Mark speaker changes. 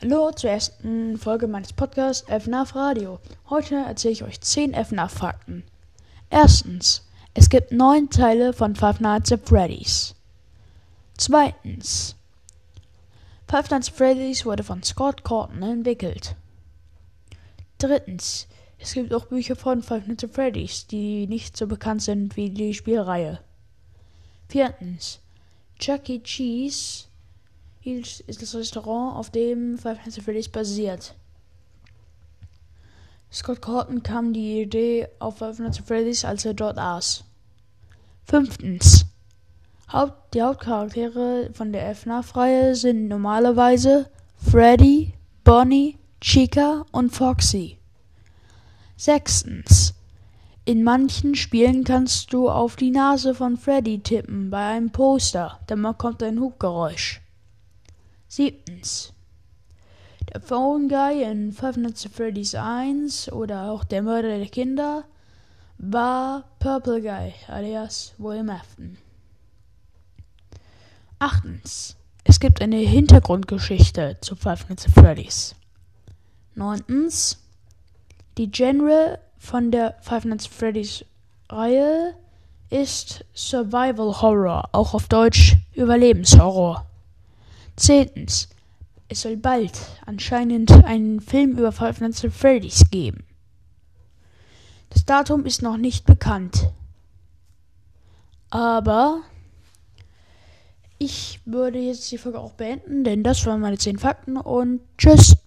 Speaker 1: Hallo zur ersten Folge meines Podcasts FNAF Radio. Heute erzähle ich euch 10 FNAF-Fakten. Erstens, es gibt neun Teile von Five Nights at Freddy's. Zweitens, Five Nights at Freddy's wurde von Scott Corton entwickelt. Drittens, es gibt auch Bücher von Five Nights at Freddy's, die nicht so bekannt sind wie die Spielreihe. Viertens, Chuck E. Cheese ist das Restaurant, auf dem Five Nights at Freddy's basiert. Scott Corton kam die Idee auf Five Nights at Freddy's, als er dort aß. Fünftens. Haupt, die Hauptcharaktere von der FNAF-Reihe sind normalerweise Freddy, Bonnie, Chica und Foxy. Sechstens. In manchen Spielen kannst du auf die Nase von Freddy tippen bei einem Poster, dann kommt ein Hubgeräusch. Siebtens. Der Phone Guy in Five Nights at Freddy's 1 oder auch der Mörder der Kinder war Purple Guy alias William Afton. Achtens. Es gibt eine Hintergrundgeschichte zu Five Nights at Freddy's. Neuntens. Die Genre von der Five Nights at Freddy's Reihe ist Survival Horror, auch auf Deutsch Überlebenshorror. Zehntens. Es soll bald anscheinend einen Film über Five Nights at Freddy's geben. Das Datum ist noch nicht bekannt. Aber ich würde jetzt die Folge auch beenden, denn das waren meine 10 Fakten und tschüss.